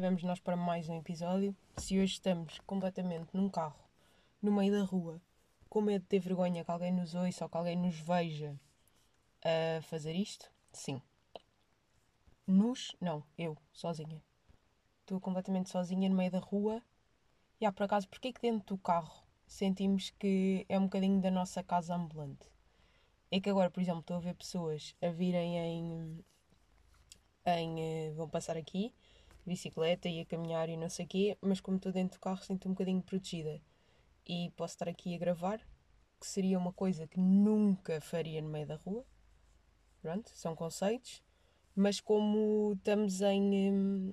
Vamos nós para mais um episódio. Se hoje estamos completamente num carro, no meio da rua, com medo de ter vergonha que alguém nos ouça ou que alguém nos veja a fazer isto, sim. Nos, não, eu, sozinha. Estou completamente sozinha no meio da rua. E há por acaso, porquê que dentro do carro sentimos que é um bocadinho da nossa casa ambulante? É que agora, por exemplo, estou a ver pessoas a virem em. em eh, vão passar aqui, bicicleta e a caminhar e não sei o quê, mas como estou dentro do carro, sinto um bocadinho protegida. E posso estar aqui a gravar, que seria uma coisa que nunca faria no meio da rua. Pronto, são conceitos. Mas como estamos em. Hum,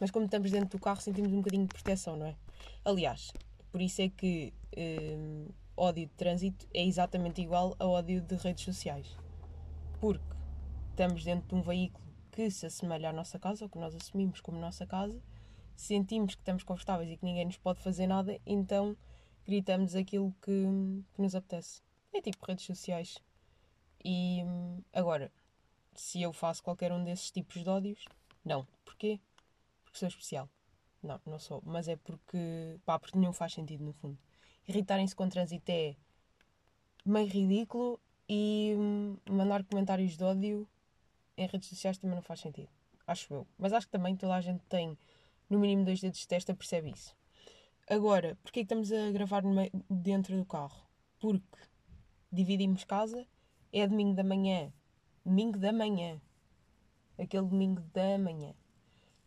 mas como estamos dentro do carro, sentimos um bocadinho de proteção, não é? Aliás, por isso é que hum, ódio de trânsito é exatamente igual a ódio de redes sociais. Porque estamos dentro de um veículo que se assemelha à nossa casa, ou que nós assumimos como nossa casa, sentimos que estamos confortáveis e que ninguém nos pode fazer nada, então gritamos aquilo que, que nos apetece. É tipo redes sociais. E agora, se eu faço qualquer um desses tipos de ódios, não. Porquê? Porque sou especial. Não, não sou. Mas é porque. pá, porque nenhum faz sentido no fundo. Irritarem-se com trânsito é meio ridículo e hum, mandar comentários de ódio em redes sociais também não faz sentido. Acho eu. Mas acho que também toda a gente tem no mínimo dois dedos de testa percebe isso. Agora, porquê é que estamos a gravar dentro do carro? Porque dividimos casa, é domingo da manhã. Domingo da manhã. Aquele domingo da manhã.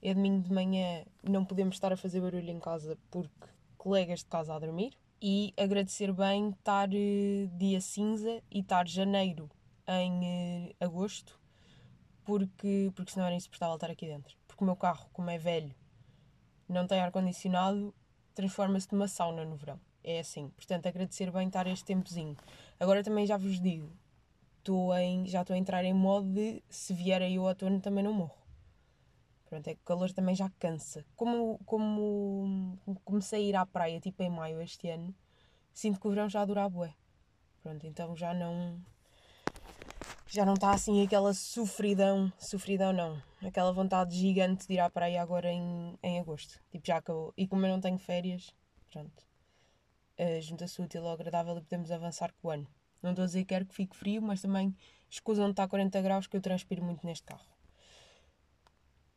É domingo de manhã, não podemos estar a fazer barulho em casa porque colegas de casa a dormir. E agradecer bem estar uh, dia cinza e estar janeiro em uh, agosto, porque, porque senão era insuportável estar aqui dentro. Porque o meu carro, como é velho, não tem ar-condicionado, transforma-se numa sauna no verão. É assim. Portanto, agradecer bem estar este tempozinho. Agora também já vos digo, estou em, já estou a entrar em modo de se vier aí o outono também não morro. Pronto, é que o calor também já cansa. Como, como comecei a ir à praia tipo em maio este ano, sinto que o verão já dura a bué. Pronto, então já não. Já não está assim aquela sofridão. Sofridão não. Aquela vontade gigante de ir à praia agora em, em agosto. Tipo, já acabou. E como eu não tenho férias, pronto. Uh, Junta-se o útil ao agradável e podemos avançar com o ano. Não estou a dizer que quero que fique frio, mas também escusam de estar a 40 graus que eu transpiro muito neste carro.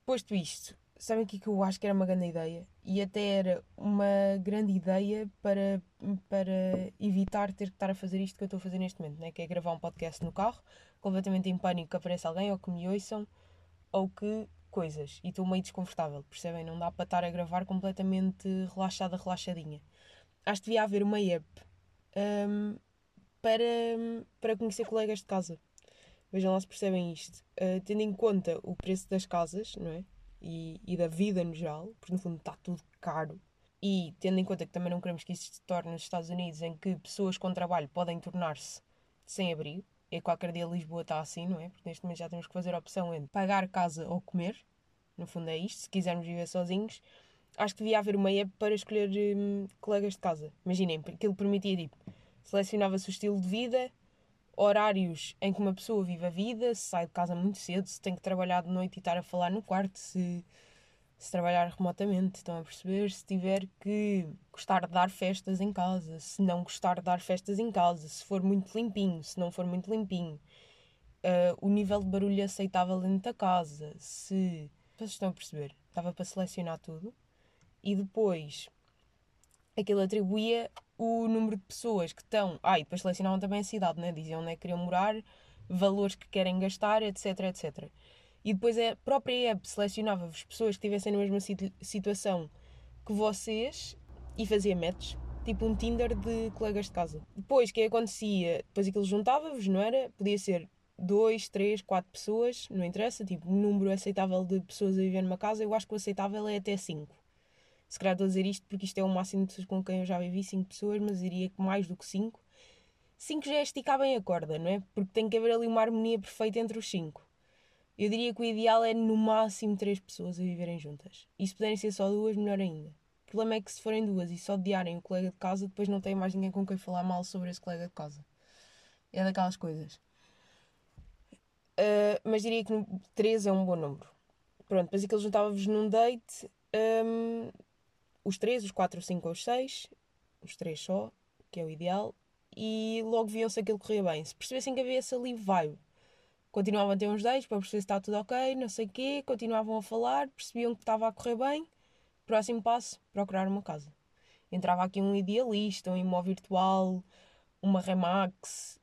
Posto isto, sabem o é que eu acho que era uma grande ideia? E até era uma grande ideia para, para evitar ter que estar a fazer isto que eu estou a fazer neste momento, né? que é gravar um podcast no carro, completamente em pânico que apareça alguém ou que me ouçam ou que coisas. E estou meio desconfortável, percebem? Não dá para estar a gravar completamente relaxada, relaxadinha. Acho que devia haver uma app um, para, para conhecer colegas de casa. Vejam lá se percebem isto. Uh, tendo em conta o preço das casas, não é? E, e da vida no geral, porque no fundo está tudo caro. E tendo em conta que também não queremos que isso se torne nos Estados Unidos, em que pessoas com trabalho podem tornar-se sem abrigo, e qualquer dia Lisboa está assim, não é? Porque neste momento já temos que fazer a opção entre pagar casa ou comer. No fundo é isto. Se quisermos viver sozinhos, acho que devia haver uma app para escolher hum, colegas de casa. Imaginem, aquilo permitia tipo selecionava-se o estilo de vida, horários em que uma pessoa vive a vida, se sai de casa muito cedo, se tem que trabalhar de noite e estar a falar no quarto, se, se trabalhar remotamente, estão a perceber? Se tiver que gostar de dar festas em casa, se não gostar de dar festas em casa, se for muito limpinho, se não for muito limpinho, uh, o nível de barulho aceitável dentro da casa, se. Vocês estão a perceber? Estava para selecionar tudo e depois aquilo atribuía o número de pessoas que estão. Ah, e depois selecionavam também a cidade, né? diziam onde é que queriam morar, valores que querem gastar, etc, etc. E depois a própria app selecionava-vos pessoas que estivessem na mesma situ situação que vocês e fazia matches, tipo um Tinder de colegas de casa. Depois, o que acontecia? Depois aquilo juntava-vos, não era? Podia ser dois, três, quatro pessoas, não interessa, tipo, número aceitável de pessoas a viver numa casa, eu acho que o aceitável é até cinco se calhar estou a dizer isto porque isto é o máximo de pessoas com quem eu já vivi, 5 pessoas, mas diria que mais do que 5. 5 já é esticar bem a corda, não é? Porque tem que haver ali uma harmonia perfeita entre os 5. Eu diria que o ideal é no máximo 3 pessoas a viverem juntas. E se puderem ser só duas, melhor ainda. O problema é que se forem duas e só odiarem o colega de casa, depois não tem mais ninguém com quem falar mal sobre esse colega de casa. É daquelas coisas. Uh, mas diria que 3 é um bom número. pronto, depois aquilo juntava-vos num date, um, os três, os quatro, os cinco ou os seis, os três só, que é o ideal, e logo viam se aquilo corria bem. Se percebessem que havia esse ali vibe, continuavam a ter uns dates para perceber se está tudo ok, não sei o quê, continuavam a falar, percebiam que estava a correr bem. Próximo passo, procurar uma casa. Entrava aqui um idealista, um imóvel virtual, uma Remax,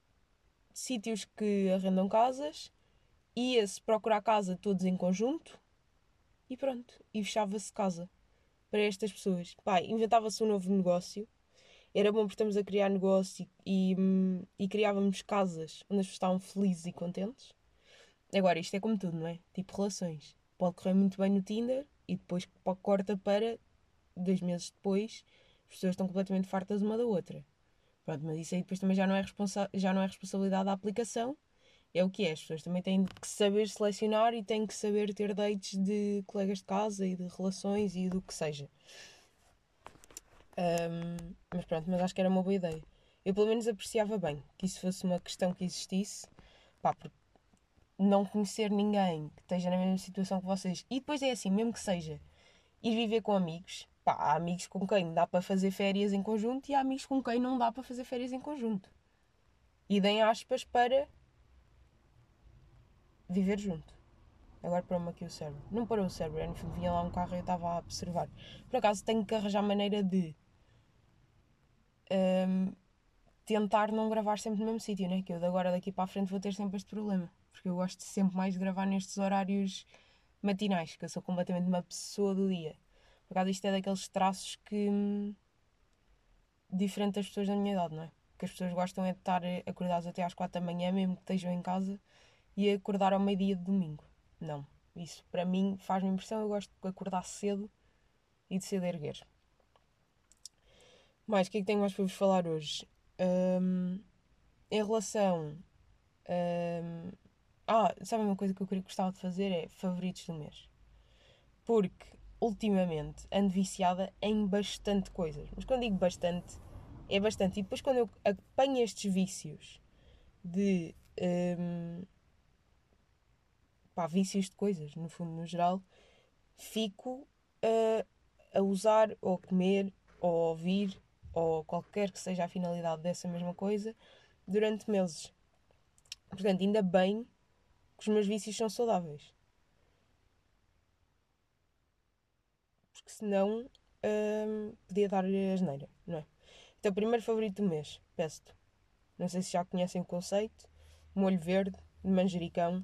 sítios que arrendam casas, ia-se procurar casa todos em conjunto e pronto, e fechava-se casa para estas pessoas. Pai, inventava-se um novo negócio, era bom porque estamos a criar negócio e, e, hum, e criávamos casas onde as pessoas estavam felizes e contentes. Agora, isto é como tudo, não é? Tipo relações. Pode correr muito bem no Tinder e depois corta para dois meses depois as pessoas estão completamente fartas uma da outra. Pronto, mas isso aí depois também já não é, responsa já não é responsabilidade da aplicação. É o que é. As pessoas também têm que saber selecionar e têm que saber ter dates de colegas de casa e de relações e do que seja. Um, mas pronto, mas acho que era uma boa ideia. Eu pelo menos apreciava bem que isso fosse uma questão que existisse. Pá, porque não conhecer ninguém que esteja na mesma situação que vocês. E depois é assim, mesmo que seja ir viver com amigos, Pá, há amigos com quem dá para fazer férias em conjunto e há amigos com quem não dá para fazer férias em conjunto. E deem aspas para viver junto. Agora parou-me aqui o cérebro. Não parou o cérebro, era no fundo vinha lá um carro e eu estava a observar. Por acaso tenho que arranjar maneira de um, tentar não gravar sempre no mesmo sítio, né? Que eu de agora daqui para a frente vou ter sempre este problema. Porque eu gosto sempre mais de gravar nestes horários matinais, que eu sou completamente uma pessoa do dia. Por acaso isto é daqueles traços que. Hum, diferente das pessoas da minha idade, não é? Que as pessoas gostam é de estar acordadas até às quatro da manhã, mesmo que estejam em casa, e acordar ao meio-dia de domingo. Não. Isso para mim faz-me impressão. Eu gosto de acordar cedo e de cedo erguer. Mais, o que é que tenho mais para vos falar hoje? Um, em relação. Um, ah, sabe uma coisa que eu gostava de fazer? É favoritos do mês. Porque ultimamente ando viciada em bastante coisas. Mas quando digo bastante, é bastante. E depois quando eu apanho estes vícios de. Um, pá, vícios de coisas, no fundo, no geral, fico a, usar ou comer ou ouvir ou qualquer que seja a finalidade dessa mesma coisa durante meses. Portanto, ainda bem que os meus vícios são saudáveis. porque senão hum, podia dar-lhe asneira, não é? Então, primeiro favorito do mês, pesto. Não sei se já conhecem o conceito. Molho verde, de manjericão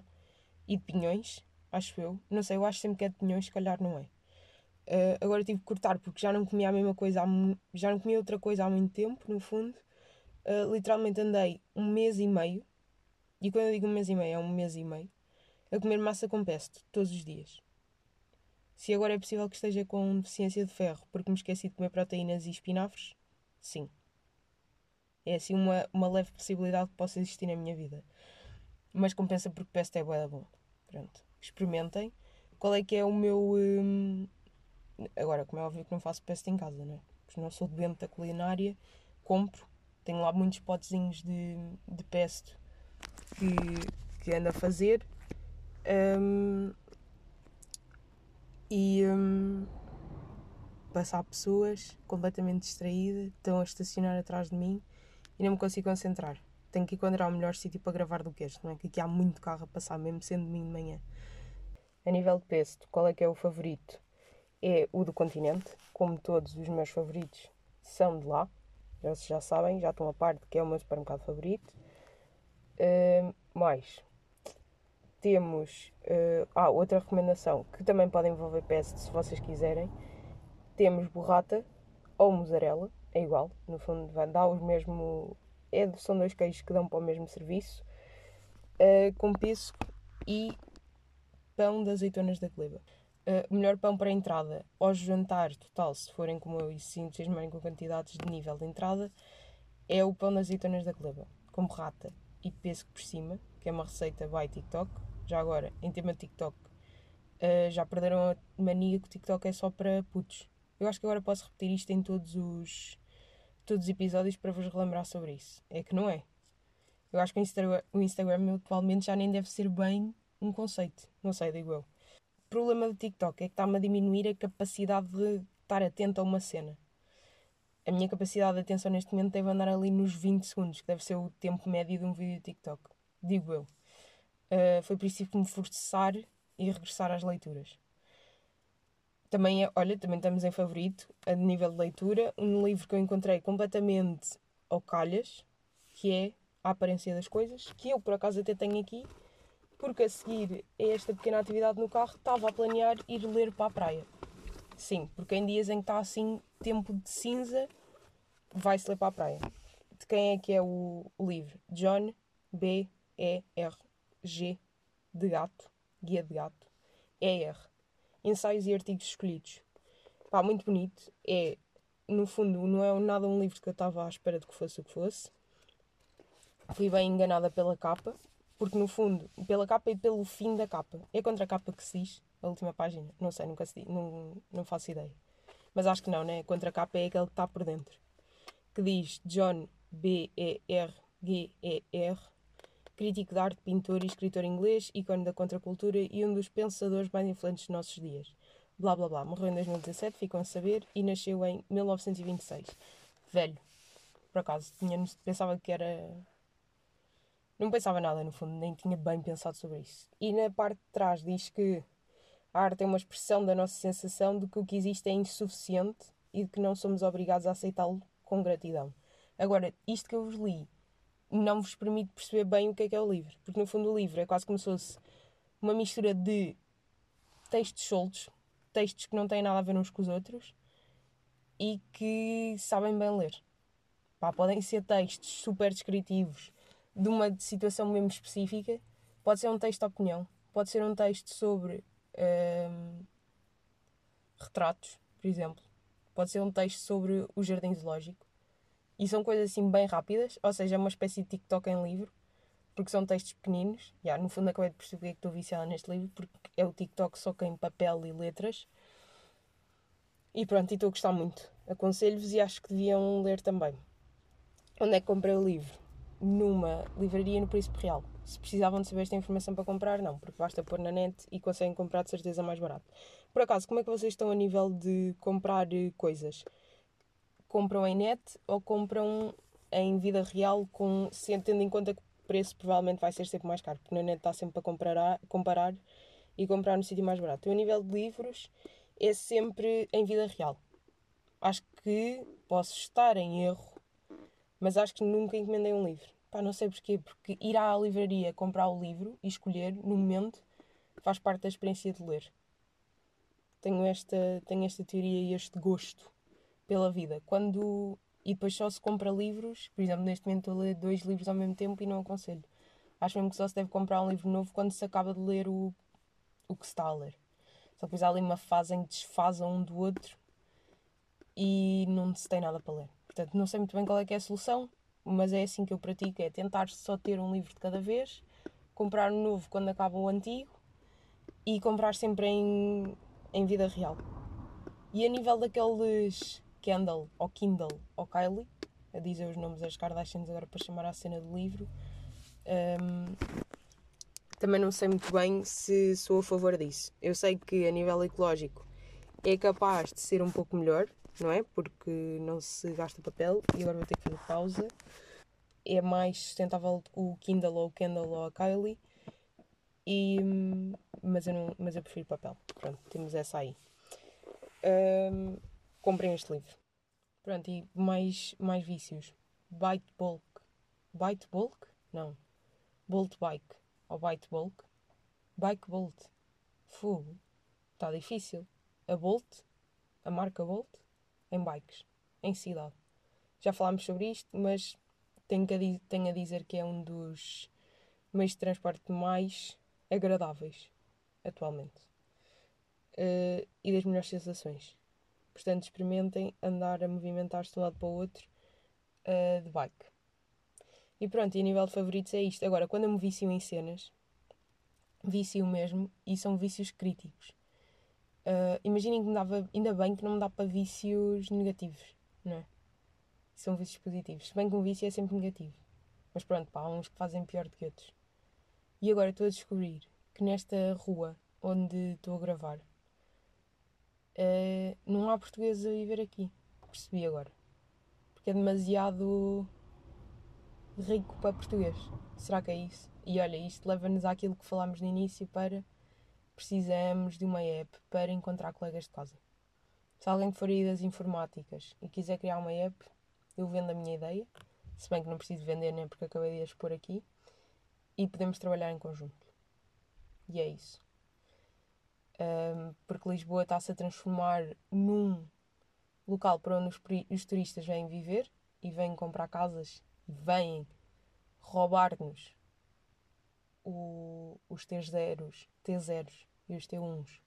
e de pinhões, acho eu. Não sei, eu acho sempre que é de pinhões, se calhar não é. Uh, agora tive que cortar porque já não comia a mesma coisa, há, já não comia outra coisa há muito tempo, no fundo. Uh, literalmente andei um mês e meio, e quando eu digo um mês e meio, é um mês e meio, a comer massa com pesto, todos os dias. Se agora é possível que esteja com deficiência de ferro porque me esqueci de comer proteínas e espinafres, sim. É assim uma, uma leve possibilidade que possa existir na minha vida. Mas compensa porque pesto é boa bom. Pronto. Experimentem. Qual é que é o meu. Hum... Agora, como é óbvio que não faço pesto em casa, não é? Porque não sou doente da culinária, compro. Tenho lá muitos potezinhos de, de pesto que, que ando a fazer. Um, e hum, passar pessoas completamente distraídas, estão a estacionar atrás de mim e não me consigo concentrar. Tenho que encontrar o melhor sítio para gravar do que este, não é? Que aqui há muito carro a passar, mesmo sendo domingo de manhã. A nível de pesto, qual é que é o favorito? É o do continente, como todos os meus favoritos são de lá. Já, já sabem, já estão a parte que é o meu supermercado favorito. Mais, temos. Uh, ah, outra recomendação que também pode envolver pesto se vocês quiserem. Temos burrata ou mussarela, é igual, no fundo vai dar os mesmo. É, são dois queijos que dão para o mesmo serviço, uh, com pêssego e pão de azeitonas da gleba. Uh, melhor pão para entrada ao jantar total, se forem como eu e se entusiasmarem com quantidades de nível de entrada, é o pão de azeitonas da gleba, com burrata e pêssego por cima, que é uma receita by TikTok já agora, em tema TikTok, uh, já perderam a mania que o TikTok é só para putos. Eu acho que agora posso repetir isto em todos os, todos os episódios para vos relembrar sobre isso. É que não é. Eu acho que o Instagram, o Instagram atualmente já nem deve ser bem um conceito. Não sei, digo eu. problema do TikTok é que está-me a diminuir a capacidade de estar atento a uma cena. A minha capacidade de atenção neste momento deve andar ali nos 20 segundos, que deve ser o tempo médio de um vídeo TikTok. Digo eu. Uh, foi por isso que me forçar e regressar às leituras. Também, é, olha, também estamos em favorito, a nível de leitura, um livro que eu encontrei completamente ao calhas, que é A Aparência das Coisas, que eu por acaso até tenho aqui, porque a seguir a esta pequena atividade no carro estava a planear ir ler para a praia. Sim, porque em dias em que está assim tempo de cinza, vai-se ler para a praia. De quem é que é o, o livro? John B. E. R. G. de gato, guia de gato, E. R. Ensaios e artigos escolhidos. Pá, muito bonito. É, no fundo, não é nada um livro que eu estava à espera de que fosse o que fosse. Fui bem enganada pela capa, porque no fundo, pela capa e pelo fim da capa. É contra a capa que se diz, a última página. Não sei, nunca se diz, não, não faço ideia. Mas acho que não, né? Contra a capa é aquele que está por dentro. Que diz John B-E-R-G-E-R, crítico de arte, pintor e escritor inglês, ícone da contracultura e um dos pensadores mais influentes dos nossos dias. Blá blá blá. Morreu em 2017, ficam a saber, e nasceu em 1926. Velho. Por acaso, tinha, pensava que era não pensava nada, no fundo, nem tinha bem pensado sobre isso. E na parte de trás diz que a arte é uma expressão da nossa sensação de que o que existe é insuficiente e de que não somos obrigados a aceitá-lo com gratidão. Agora, isto que eu vos li não vos permite perceber bem o que é que é o livro, porque no fundo o livro é quase como se fosse uma mistura de textos soltos, textos que não têm nada a ver uns com os outros e que sabem bem ler. Pá, podem ser textos super descritivos, de uma situação mesmo específica. Pode ser um texto de opinião, pode ser um texto sobre um, retratos, por exemplo. Pode ser um texto sobre o jardim zoológico. E são coisas assim bem rápidas, ou seja, é uma espécie de TikTok em livro, porque são textos pequeninos. Yeah, no fundo, acabei de perceber que estou viciada neste livro, porque é o TikTok só que em papel e letras. E pronto, estou a gostar muito. Aconselho-vos e acho que deviam ler também. Onde é que comprei o livro? numa livraria no Príncipe Real. Se precisavam de saber esta informação para comprar, não, porque basta pôr na net e conseguem comprar de certeza mais barato. Por acaso, como é que vocês estão a nível de comprar eh, coisas? Compram em net ou compram em vida real, com, tendo em conta que o preço provavelmente vai ser sempre mais caro, porque na net está sempre para comparar, comparar e comprar no sítio mais barato. A nível de livros, é sempre em vida real. Acho que posso estar em erro mas acho que nunca encomendei um livro. Pá, não sei porquê, porque ir à livraria comprar o livro e escolher no momento faz parte da experiência de ler. Tenho esta, tenho esta teoria e este gosto pela vida. Quando. E depois só se compra livros, por exemplo, neste momento estou a ler dois livros ao mesmo tempo e não aconselho. Acho mesmo que só se deve comprar um livro novo quando se acaba de ler o, o que se está a ler. Só depois há ali uma fase em que desfazem um do outro e não se tem nada para ler. Portanto, não sei muito bem qual é que é a solução, mas é assim que eu pratico, é tentar só ter um livro de cada vez, comprar um novo quando acaba o antigo e comprar sempre em, em vida real. E a nível daqueles Kindle ou Kindle ou Kylie, a dizer os nomes das Kardashians agora para chamar a cena do livro, um, também não sei muito bem se sou a favor disso. Eu sei que a nível ecológico é capaz de ser um pouco melhor, não é? Porque não se gasta papel e agora vou ter que fazer pausa. É mais sustentável o Kindle ou o Kindle ou a Kylie. E, mas, eu não, mas eu prefiro papel. Pronto, temos essa aí. Um, este livro. Pronto, e mais, mais vícios. Bite Bulk. Bite Bulk? Não. Bolt Bike. Ou Bite Bulk. Bike Bolt. Fogo. Está difícil. A Bolt. A marca Bolt em bikes, em cidade. Já falámos sobre isto, mas tenho, que, tenho a dizer que é um dos meios de transporte mais agradáveis atualmente uh, e das melhores sensações. Portanto, experimentem andar a movimentar-se de um lado para o outro uh, de bike. E pronto, e a nível de favoritos é isto. Agora, quando eu me vicio em cenas, vicio mesmo e são vícios críticos. Uh, imaginem que me dava, ainda bem que não me dá para vícios negativos, não é? São vícios positivos. Se bem que um vício é sempre negativo. Mas pronto, pá, há uns que fazem pior do que outros. E agora estou a descobrir que nesta rua onde estou a gravar. Uh, não há português a viver aqui. Percebi agora. Porque é demasiado rico para português. Será que é isso? E olha, isto leva-nos àquilo que falámos no início para precisamos de uma app para encontrar colegas de casa. Se alguém for aí das informáticas e quiser criar uma app, eu vendo a minha ideia, se bem que não preciso vender nem porque acabei de expor aqui, e podemos trabalhar em conjunto. E é isso. Um, porque Lisboa está-se a transformar num local para onde os, os turistas vêm viver e vêm comprar casas e vêm roubar-nos os T0s, T0s e os T1s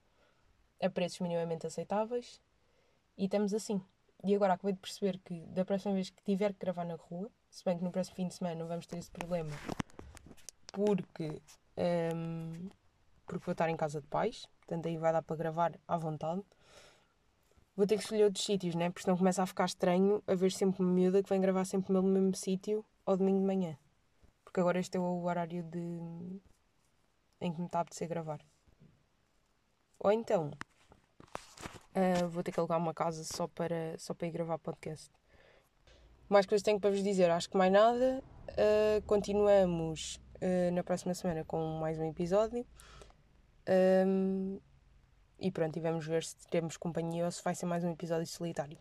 a preços minimamente aceitáveis e estamos assim. E agora acabei de perceber que da próxima vez que tiver que gravar na rua, se bem que no próximo fim de semana não vamos ter esse problema, porque, um, porque vou estar em casa de pais, portanto aí vai dar para gravar à vontade. Vou ter que escolher outros sítios, né? Porque senão começa a ficar estranho a ver sempre uma miúda que vem gravar sempre no mesmo sítio ao domingo de manhã. Porque agora este é o horário de... em que me está a apetecer gravar. Ou então, uh, vou ter que alugar uma casa só para, só para ir gravar podcast. Mais coisas tenho para vos dizer, acho que mais nada. Uh, continuamos uh, na próxima semana com mais um episódio. Um, e pronto, e vamos ver se temos companhia ou se vai ser mais um episódio solitário.